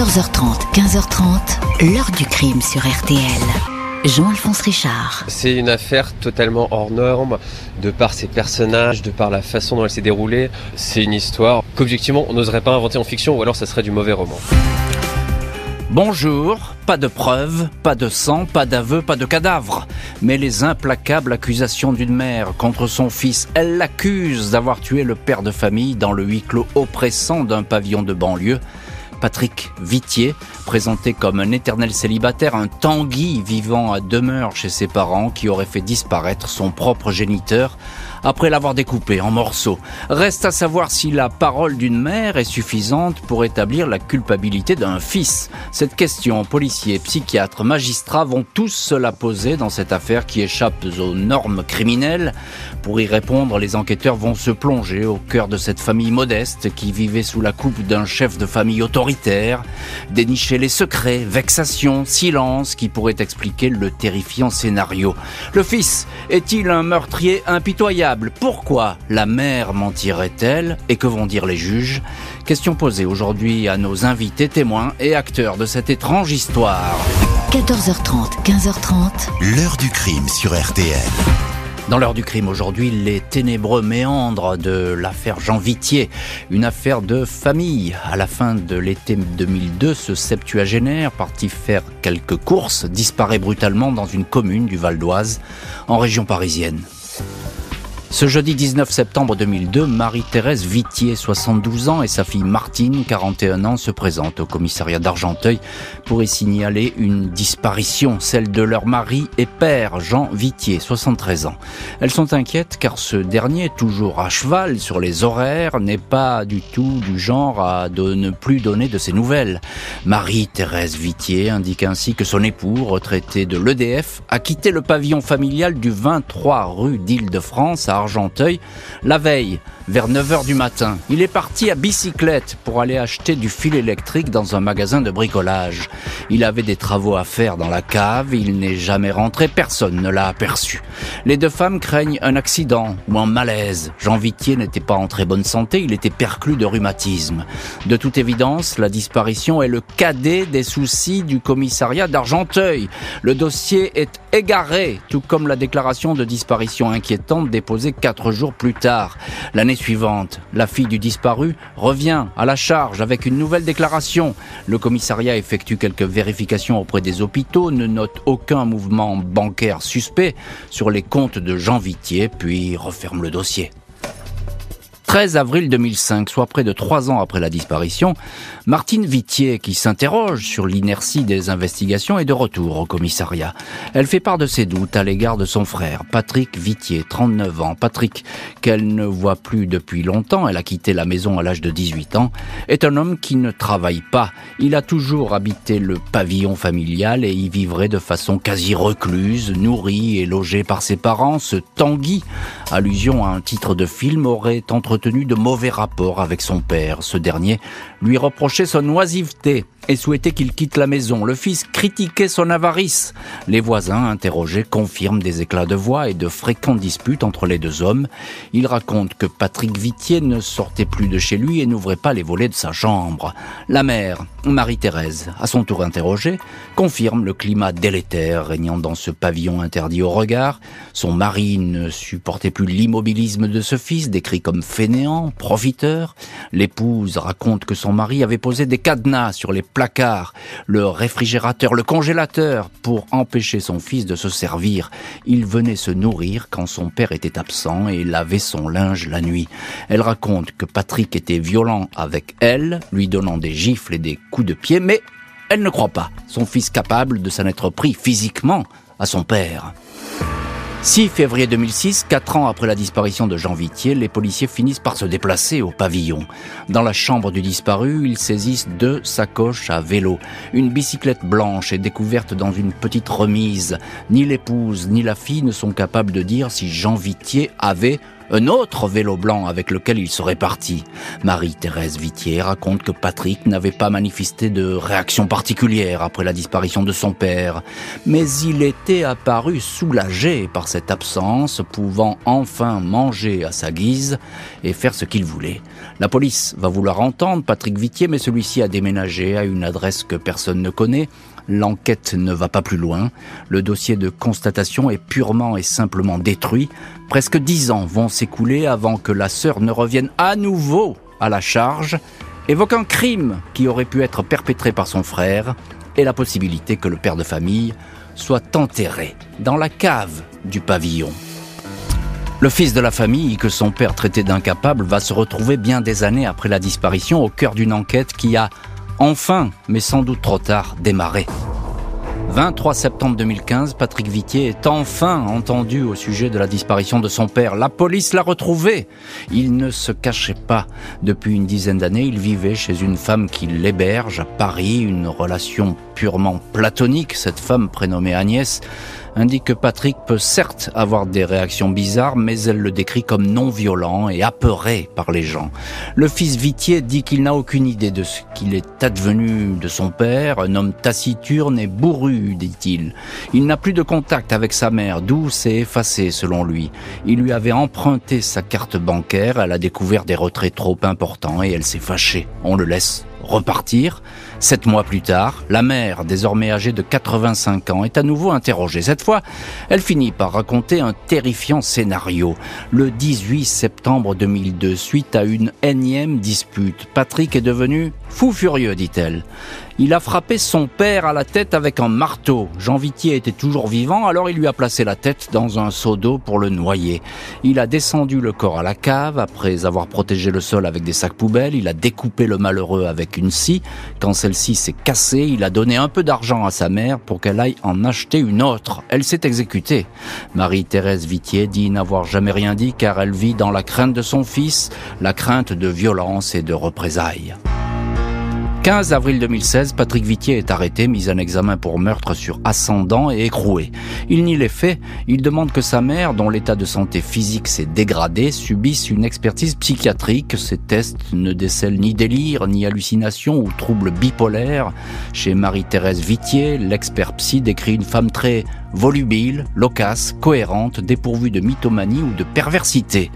14h30, 15h30, l'heure du crime sur RTL. Jean-Alphonse Richard. C'est une affaire totalement hors norme, de par ses personnages, de par la façon dont elle s'est déroulée. C'est une histoire qu'objectivement on n'oserait pas inventer en fiction ou alors ça serait du mauvais roman. Bonjour, pas de preuves, pas de sang, pas d'aveu, pas de cadavre. Mais les implacables accusations d'une mère contre son fils, elle l'accuse d'avoir tué le père de famille dans le huis clos oppressant d'un pavillon de banlieue. Patrick Vitier, présenté comme un éternel célibataire, un Tanguy vivant à demeure chez ses parents qui aurait fait disparaître son propre géniteur après l'avoir découpé en morceaux. Reste à savoir si la parole d'une mère est suffisante pour établir la culpabilité d'un fils. Cette question, policiers, psychiatres, magistrats vont tous se la poser dans cette affaire qui échappe aux normes criminelles. Pour y répondre, les enquêteurs vont se plonger au cœur de cette famille modeste qui vivait sous la coupe d'un chef de famille autoritaire, dénicher les secrets, vexations, silence qui pourraient expliquer le terrifiant scénario. Le fils est-il un meurtrier impitoyable? Pourquoi la mère mentirait-elle Et que vont dire les juges? Question posée aujourd'hui à nos invités témoins et acteurs de cette étrange histoire. 14h30, 15h30. L'heure du crime sur RTL. Dans l'heure du crime aujourd'hui, les ténébreux méandres de l'affaire Jean Vitier, une affaire de famille. À la fin de l'été 2002, ce septuagénaire, parti faire quelques courses, disparaît brutalement dans une commune du Val d'Oise, en région parisienne. Ce jeudi 19 septembre 2002, Marie-Thérèse Vitier, 72 ans, et sa fille Martine, 41 ans, se présentent au commissariat d'Argenteuil pour y signaler une disparition, celle de leur mari et père, Jean Vitier, 73 ans. Elles sont inquiètes car ce dernier, toujours à cheval sur les horaires, n'est pas du tout du genre à ne plus donner de ses nouvelles. Marie-Thérèse Vitier indique ainsi que son époux, retraité de l'EDF, a quitté le pavillon familial du 23 rue d'Île-de-France à Argenteuil la veille, vers 9h du matin. Il est parti à bicyclette pour aller acheter du fil électrique dans un magasin de bricolage. Il avait des travaux à faire dans la cave, il n'est jamais rentré, personne ne l'a aperçu. Les deux femmes craignent un accident ou un malaise. Jean Vitier n'était pas en très bonne santé, il était perclus de rhumatisme. De toute évidence, la disparition est le cadet des soucis du commissariat d'Argenteuil. Le dossier est égaré, tout comme la déclaration de disparition inquiétante déposée quatre jours plus tard. L'année suivante, la fille du disparu revient à la charge avec une nouvelle déclaration. Le commissariat effectue quelques vérifications auprès des hôpitaux, ne note aucun mouvement bancaire suspect sur les comptes de Jean Vitier, puis referme le dossier. 13 avril 2005, soit près de trois ans après la disparition, Martine Vitier, qui s'interroge sur l'inertie des investigations, est de retour au commissariat. Elle fait part de ses doutes à l'égard de son frère, Patrick Vitier, 39 ans. Patrick, qu'elle ne voit plus depuis longtemps, elle a quitté la maison à l'âge de 18 ans, est un homme qui ne travaille pas. Il a toujours habité le pavillon familial et y vivrait de façon quasi recluse, nourri et logé par ses parents. Ce Tanguy, allusion à un titre de film, aurait entretenu de mauvais rapports avec son père. Ce dernier lui reprochait son oisiveté et souhaitait qu'il quitte la maison. Le fils critiquait son avarice. Les voisins, interrogés, confirment des éclats de voix et de fréquentes disputes entre les deux hommes. Il raconte que Patrick Vitier ne sortait plus de chez lui et n'ouvrait pas les volets de sa chambre. La mère, Marie-Thérèse, à son tour interrogée, confirme le climat délétère régnant dans ce pavillon interdit au regard. Son mari ne supportait plus l'immobilisme de ce fils, décrit comme fainéant, profiteur. L'épouse raconte que son mari avait posé des cadenas sur les placard, le réfrigérateur, le congélateur pour empêcher son fils de se servir. Il venait se nourrir quand son père était absent et lavait son linge la nuit. Elle raconte que Patrick était violent avec elle, lui donnant des gifles et des coups de pied, mais elle ne croit pas son fils capable de s'en être pris physiquement à son père. 6 février 2006, quatre ans après la disparition de Jean Vitier, les policiers finissent par se déplacer au pavillon. Dans la chambre du disparu, ils saisissent deux sacoches à vélo. Une bicyclette blanche est découverte dans une petite remise. Ni l'épouse ni la fille ne sont capables de dire si Jean Vitier avait un autre vélo blanc avec lequel il serait parti. Marie-Thérèse Vitier raconte que Patrick n'avait pas manifesté de réaction particulière après la disparition de son père, mais il était apparu soulagé par cette absence, pouvant enfin manger à sa guise et faire ce qu'il voulait. La police va vouloir entendre Patrick Vitier, mais celui-ci a déménagé à une adresse que personne ne connaît, L'enquête ne va pas plus loin. Le dossier de constatation est purement et simplement détruit. Presque dix ans vont s'écouler avant que la sœur ne revienne à nouveau à la charge, évoque un crime qui aurait pu être perpétré par son frère et la possibilité que le père de famille soit enterré dans la cave du pavillon. Le fils de la famille, que son père traitait d'incapable, va se retrouver bien des années après la disparition au cœur d'une enquête qui a enfin, mais sans doute trop tard, démarré. 23 septembre 2015, Patrick Vitier est enfin entendu au sujet de la disparition de son père. La police l'a retrouvé. Il ne se cachait pas. Depuis une dizaine d'années, il vivait chez une femme qui l'héberge à Paris, une relation purement platonique. Cette femme prénommée Agnès indique que Patrick peut certes avoir des réactions bizarres, mais elle le décrit comme non violent et apeuré par les gens. Le fils Vitier dit qu'il n'a aucune idée de ce qu'il est advenu de son père, un homme taciturne et bourru, dit-il. Il, n'a plus de contact avec sa mère, douce et effacée selon lui. Il lui avait emprunté sa carte bancaire, elle a découvert des retraits trop importants et elle s'est fâchée. On le laisse repartir. Sept mois plus tard, la mère, désormais âgée de 85 ans, est à nouveau interrogée. Cette fois, elle finit par raconter un terrifiant scénario. Le 18 septembre 2002, suite à une énième dispute, Patrick est devenu fou furieux, dit-elle. Il a frappé son père à la tête avec un marteau. Jean Vitier était toujours vivant, alors il lui a placé la tête dans un seau d'eau pour le noyer. Il a descendu le corps à la cave, après avoir protégé le sol avec des sacs poubelles, il a découpé le malheureux avec une scie. Quand celle-ci s'est cassée, il a donné un peu d'argent à sa mère pour qu'elle aille en acheter une autre. Elle s'est exécutée. Marie-Thérèse Vitier dit n'avoir jamais rien dit car elle vit dans la crainte de son fils, la crainte de violence et de représailles. 15 avril 2016, Patrick Vitier est arrêté, mis en examen pour meurtre sur ascendant et écroué. Il nie les faits, il demande que sa mère, dont l'état de santé physique s'est dégradé, subisse une expertise psychiatrique. Ces tests ne décèlent ni délire, ni hallucination ou troubles bipolaires. Chez Marie-Thérèse Vitier, l'expert psy décrit une femme très volubile, loquace, cohérente, dépourvue de mythomanie ou de perversité.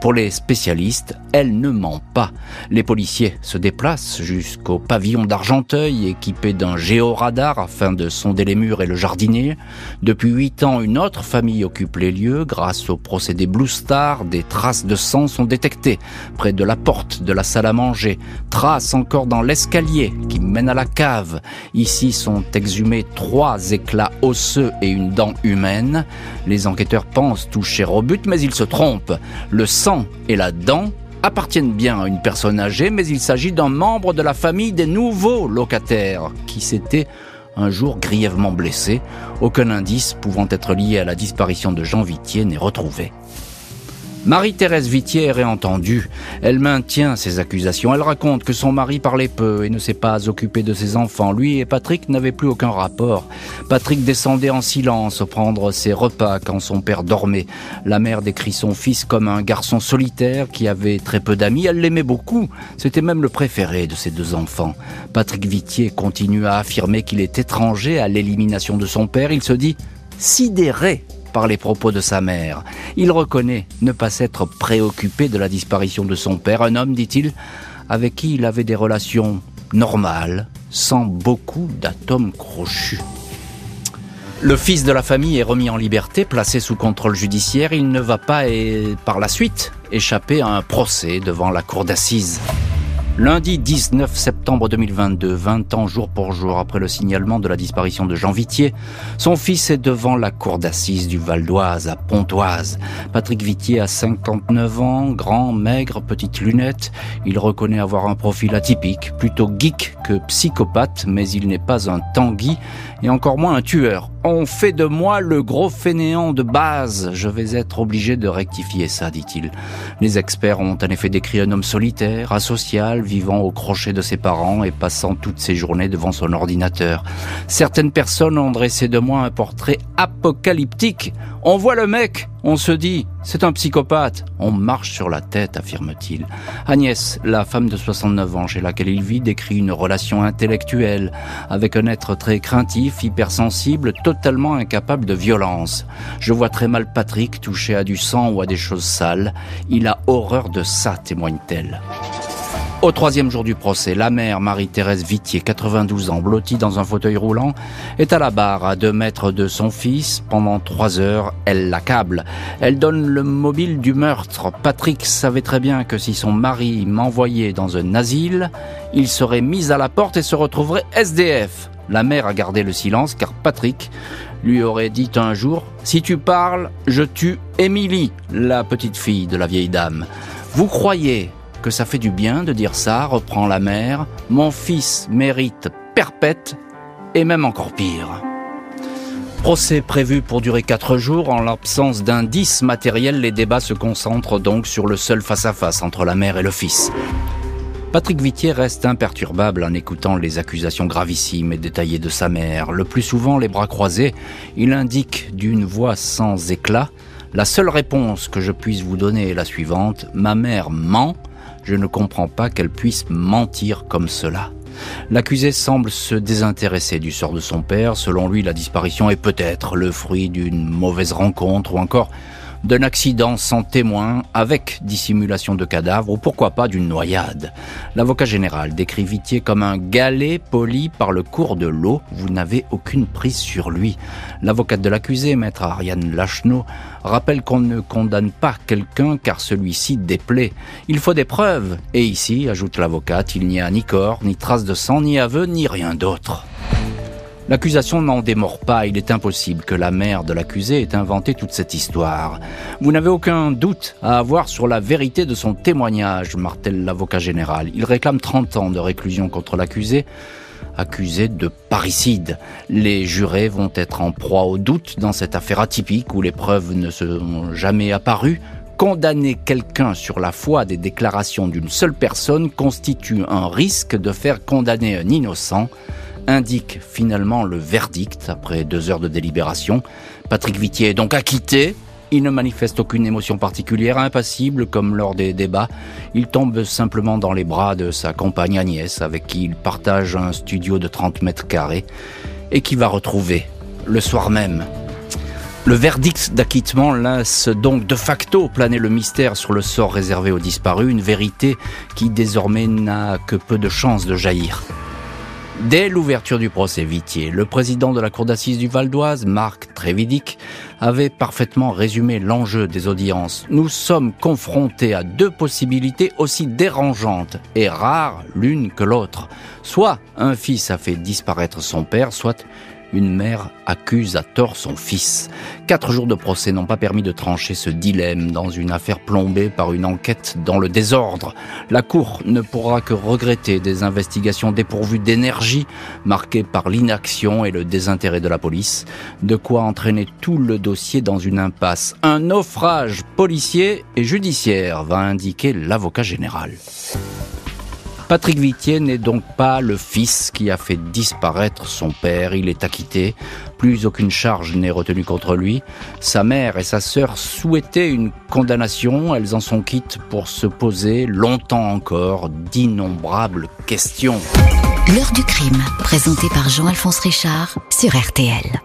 Pour les spécialistes, elle ne ment pas. Les policiers se déplacent jusqu'au pavillon d'Argenteuil équipé d'un géoradar afin de sonder les murs et le jardinier. Depuis huit ans, une autre famille occupe les lieux. Grâce au procédé Blue Star, des traces de sang sont détectées près de la porte de la salle à manger. Traces encore dans l'escalier qui mène à la cave. Ici sont exhumés trois éclats osseux et une dent humaine. Les enquêteurs pensent toucher au but, mais ils se trompent. Le sang et la dent appartiennent bien à une personne âgée, mais il s'agit d'un membre de la famille des nouveaux locataires qui s'était un jour grièvement blessé. Aucun indice pouvant être lié à la disparition de Jean Vitier n'est retrouvé. Marie-Thérèse Vitier est réentendue. Elle maintient ses accusations. Elle raconte que son mari parlait peu et ne s'est pas occupé de ses enfants. Lui et Patrick n'avaient plus aucun rapport. Patrick descendait en silence prendre ses repas quand son père dormait. La mère décrit son fils comme un garçon solitaire qui avait très peu d'amis. Elle l'aimait beaucoup. C'était même le préféré de ses deux enfants. Patrick Vitier continue à affirmer qu'il est étranger à l'élimination de son père. Il se dit sidéré par les propos de sa mère. Il reconnaît ne pas s'être préoccupé de la disparition de son père, un homme, dit-il, avec qui il avait des relations normales, sans beaucoup d'atomes crochus. Le fils de la famille est remis en liberté, placé sous contrôle judiciaire. Il ne va pas, et par la suite, échapper à un procès devant la cour d'assises. Lundi 19 septembre 2022, 20 ans jour pour jour après le signalement de la disparition de Jean Vitier, son fils est devant la cour d'assises du Val d'Oise à Pontoise. Patrick Vitier a 59 ans, grand, maigre, petite lunette. Il reconnaît avoir un profil atypique, plutôt geek que psychopathe, mais il n'est pas un Tanguy et encore moins un tueur. On fait de moi le gros fainéant de base. Je vais être obligé de rectifier ça, dit-il. Les experts ont en effet décrit un homme solitaire, asocial, vivant au crochet de ses parents et passant toutes ses journées devant son ordinateur. Certaines personnes ont dressé de moi un portrait apocalyptique. On voit le mec, on se dit, c'est un psychopathe. On marche sur la tête, affirme-t-il. Agnès, la femme de 69 ans chez laquelle il vit, décrit une relation intellectuelle avec un être très craintif, hypersensible, totalement incapable de violence. Je vois très mal Patrick touché à du sang ou à des choses sales. Il a horreur de ça, témoigne-t-elle. Au troisième jour du procès, la mère Marie-Thérèse Vitier, 92 ans, blottie dans un fauteuil roulant, est à la barre à deux mètres de son fils. Pendant trois heures, elle l'accable. Elle donne le mobile du meurtre. Patrick savait très bien que si son mari m'envoyait dans un asile, il serait mis à la porte et se retrouverait SDF. La mère a gardé le silence car Patrick lui aurait dit un jour Si tu parles, je tue Émilie, la petite fille de la vieille dame. Vous croyez que ça fait du bien de dire ça, reprend la mère. Mon fils mérite perpète et même encore pire. Procès prévu pour durer quatre jours. En l'absence d'indices matériels, les débats se concentrent donc sur le seul face-à-face entre la mère et le fils. Patrick Vitier reste imperturbable en écoutant les accusations gravissimes et détaillées de sa mère. Le plus souvent, les bras croisés, il indique d'une voix sans éclat La seule réponse que je puisse vous donner est la suivante. Ma mère ment je ne comprends pas qu'elle puisse mentir comme cela. L'accusé semble se désintéresser du sort de son père. Selon lui, la disparition est peut-être le fruit d'une mauvaise rencontre ou encore d'un accident sans témoin avec dissimulation de cadavre ou pourquoi pas d'une noyade. L'avocat général décrit Vitier comme un galet poli par le cours de l'eau. Vous n'avez aucune prise sur lui. L'avocate de l'accusé, maître Ariane Lachenot, rappelle qu'on ne condamne pas quelqu'un car celui-ci déplaît. Il faut des preuves. Et ici, ajoute l'avocate, il n'y a ni corps, ni trace de sang, ni aveu, ni rien d'autre. L'accusation n'en démord pas, il est impossible que la mère de l'accusé ait inventé toute cette histoire. Vous n'avez aucun doute à avoir sur la vérité de son témoignage, martèle l'avocat général. Il réclame 30 ans de réclusion contre l'accusé, accusé de parricide. Les jurés vont être en proie au doute dans cette affaire atypique où les preuves ne sont jamais apparues. Condamner quelqu'un sur la foi des déclarations d'une seule personne constitue un risque de faire condamner un innocent indique finalement le verdict après deux heures de délibération. Patrick Vitier est donc acquitté. Il ne manifeste aucune émotion particulière, impassible comme lors des débats. Il tombe simplement dans les bras de sa compagne Agnès, avec qui il partage un studio de 30 mètres carrés, et qui va retrouver le soir même. Le verdict d'acquittement laisse donc de facto planer le mystère sur le sort réservé aux disparus, une vérité qui désormais n'a que peu de chances de jaillir. Dès l'ouverture du procès Vitier, le président de la cour d'assises du Val d'Oise, Marc Avait parfaitement résumé l'enjeu des audiences. Nous sommes confrontés à deux possibilités aussi dérangeantes et rares l'une que l'autre. Soit un fils a fait disparaître son père, soit une mère accuse à tort son fils. Quatre jours de procès n'ont pas permis de trancher ce dilemme dans une affaire plombée par une enquête dans le désordre. La Cour ne pourra que regretter des investigations dépourvues d'énergie, marquées par l'inaction et le désintérêt de la police, de quoi entraîner tout le dossier dans une impasse. Un naufrage policier et judiciaire, va indiquer l'avocat général. Patrick Vitier n'est donc pas le fils qui a fait disparaître son père. Il est acquitté. Plus aucune charge n'est retenue contre lui. Sa mère et sa sœur souhaitaient une condamnation. Elles en sont quittes pour se poser longtemps encore d'innombrables questions. L'heure du crime, présenté par Jean-Alphonse Richard sur RTL.